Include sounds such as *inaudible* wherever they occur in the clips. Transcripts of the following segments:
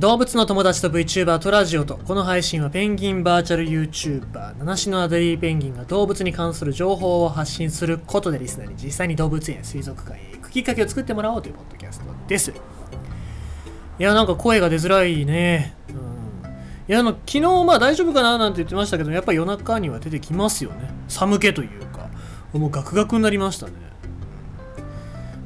動物の友達と VTuber とラジオとこの配信はペンギンバーチャル YouTuber 七種のアデリーペンギンが動物に関する情報を発信することでリスナーに実際に動物園水族館へ行くきっかけを作ってもらおうというポッドキャストです。いやなんか声が出づらいね。うん。いやあの昨日まあ大丈夫かななんて言ってましたけどやっぱ夜中には出てきますよね。寒気というか。もうガクガクになりましたね。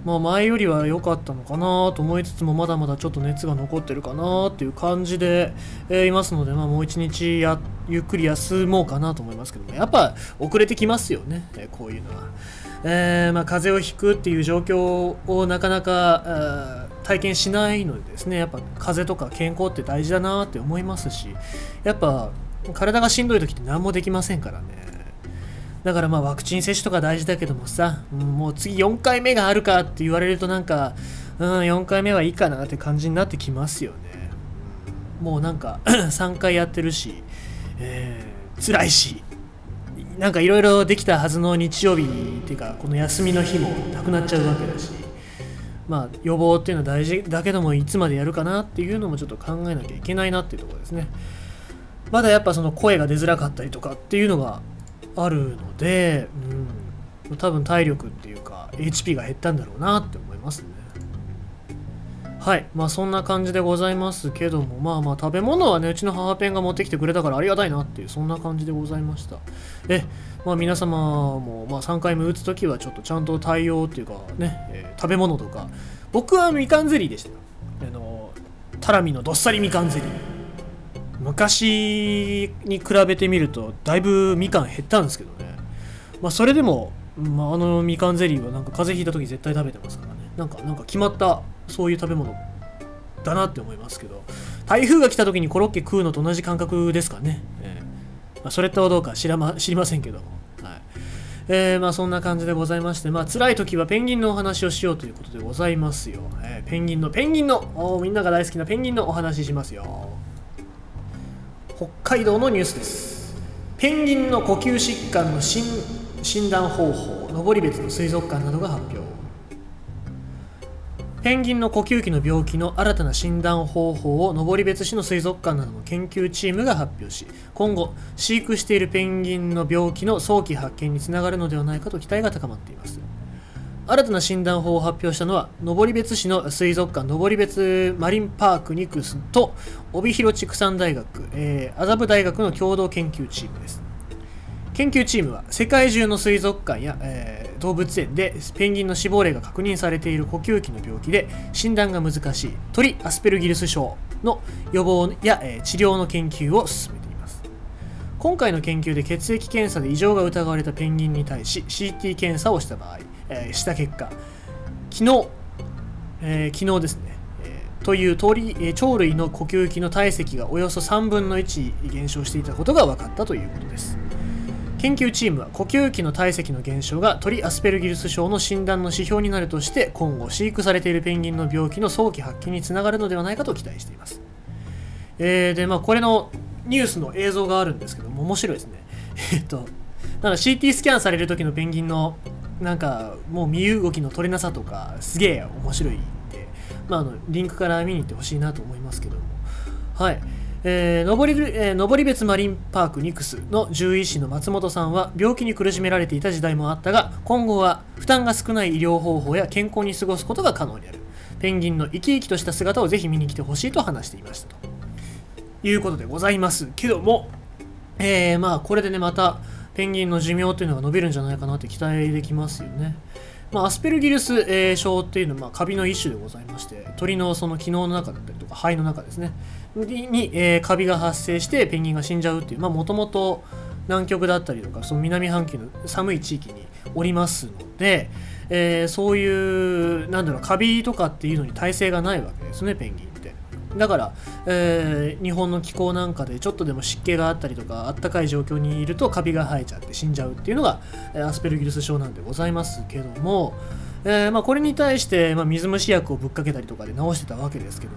まあ前よりは良かったのかなと思いつつもまだまだちょっと熱が残ってるかなっていう感じで、えいますので、まあ、もう一日やゆっくり休もうかなと思いますけどもやっぱ遅れてきますよね、えこういうのは。えーまあ、風邪をひくっていう状況をなかなか体験しないのでですねやっぱ風邪とか健康って大事だなって思いますしやっぱ体がしんどい時って何もできませんからねだからまあワクチン接種とか大事だけどもさ、もう次4回目があるかって言われるとなんか、うん、4回目はいいかなって感じになってきますよね。もうなんか *clears throat* 3回やってるし、えー辛いし、なんかいろいろできたはずの日曜日っていうか、この休みの日もなくなっちゃうわけだし、まあ予防っていうのは大事だけどもいつまでやるかなっていうのもちょっと考えなきゃいけないなっていうところですね。まだやっぱその声が出づらかったりとかっていうのがあるので、うん、多分体力っていうか HP が減ったんだろうなって思いますね。はい。まあそんな感じでございますけどもまあまあ食べ物はねうちの母ペンが持ってきてくれたからありがたいなっていうそんな感じでございました。えまあ皆様もまあ3回目打つ時はちょっとちゃんと対応っていうかね、えー食べ物とか。僕はみかんゼリーでしたあのタラミのどっさりみかんゼリー。昔に比べてみるとだいぶみかん減ったんですけどね。まあそれでも、まあ、あのみかんゼリーはなんか風邪ひいた時絶対食べてますからね。なんかなんか決まったそういう食べ物だなって思いますけど。台風が来た時にコロッケ食うのと同じ感覚ですかね、ええ。まあ、それとはどうか知ら、ま、知りませんけども。えーまあそんな感じでございまして、まあ辛い時はペンギンのお話をしようということでございますよ。えーペンギンの、ペンギンの、みんなが大好きなペンギンのお話ししますよ。北海道のニュースです。ペンギンの呼吸疾患の診断方法登別の水族館などが発表。ペンギンの呼吸器の病気の新たな診断方法を登別市の水族館などの研究チームが発表し今後飼育しているペンギンの病気の早期発見につながるのではないかと期待が高まっています。新たな診断法を発表したのは登別市の水族館登別マリンパークニクスと帯広畜産大学、えー麻布大学の共同研究チームです。研究チームは世界中の水族館や、えー動物園でペンギンの死亡例が確認されている呼吸器の病気で診断が難しい鳥アスペルギルス症の予防や、えー治療の研究を進めています。今回の研究で血液検査で異常が疑われたペンギンに対し CT 検査をした場合、えーした結果昨日、えー昨日ですね、えーという鳥、え鳥類の呼吸器の体積がおよそ3分の1減少していたことが分かったということです。研究チームは呼吸器の体積の減少が鳥アスペルギルス症の診断の指標になるとして今後飼育されているペンギンの病気の早期発見につながるのではないかと期待しています。えーでまあこれのニュースの映像があるんですけども面白いですね。*laughs* えっとなんか CT スキャンされる時のペンギンのなんかもう身動きの取れなさとかすげえ面白いんで、まあ、あのリンクから見に行ってほしいなと思いますけども。はい。えー、登りえー登別マリンパークニクスの獣医師の松本さんは病気に苦しめられていた時代もあったが今後は負担が少ない医療方法や健康に過ごすことが可能になる。ペンギンの生き生きとした姿をぜひ見に来てほしいと話していましたということでございますけども、えー、まあこれでねまたペンギンの寿命というのが伸びるんじゃないかなって期待できますよね。まあ、アスペルギルス、症っていうのは、まあ、カビの一種でございまして鳥のその機能の中だったりとか肺の中ですねに、えーカビが発生してペンギンが死んじゃうっていうもともと南極だったりとかその南半球の寒い地域におりますので、えーそういうなんだろうカビとかっていうのに耐性がないわけですねペンギンだから、えー日本の気候なんかでちょっとでも湿気があったりとかあったかい状況にいるとカビが生えちゃって死んじゃうっていうのが、えアスペルギルス症なんでございますけども、えーまあ、これに対して、まあ、水虫薬をぶっかけたりとかで治してたわけですけど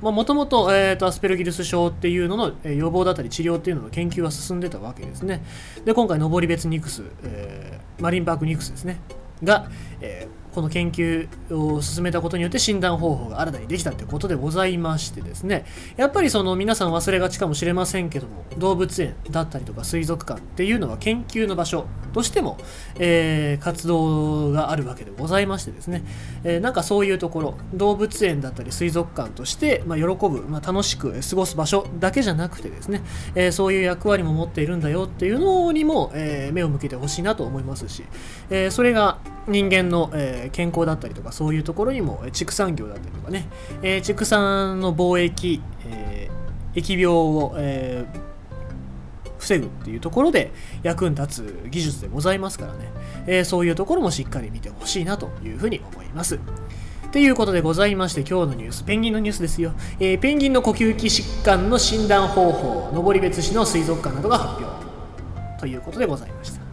ももともとアスペルギルス症っていうののえー予防だったり治療っていうのの研究は進んでたわけですね。で今回登別ニクス、えマリンパークニクスですね。が、えーこの研究を進めたことによって診断方法が新たにできたってことでございましてですねやっぱりその皆さん忘れがちかもしれませんけども動物園だったりとか水族館っていうのは研究の場所としても、えー、活動があるわけでございましてですね、えー、なんかそういうところ動物園だったり水族館として、まあ、喜ぶ、まあ、楽しく過ごす場所だけじゃなくてですね、えー、そういう役割も持っているんだよっていうのにも、え目を向けてほしいなと思いますし、えそれが人間の、え健康だったりとかそういうところにも畜産業だったりとかね、え畜産の貿易、え疫病を、え防ぐっていうところで役に立つ技術でございますからね、え、そういうところもしっかり見てほしいなというふうに思います。ということでございまして今日のニュースペンギンのニュースですよ、え、ペンギンの呼吸器疾患の診断方法登別市の水族館などが発表ということでございました。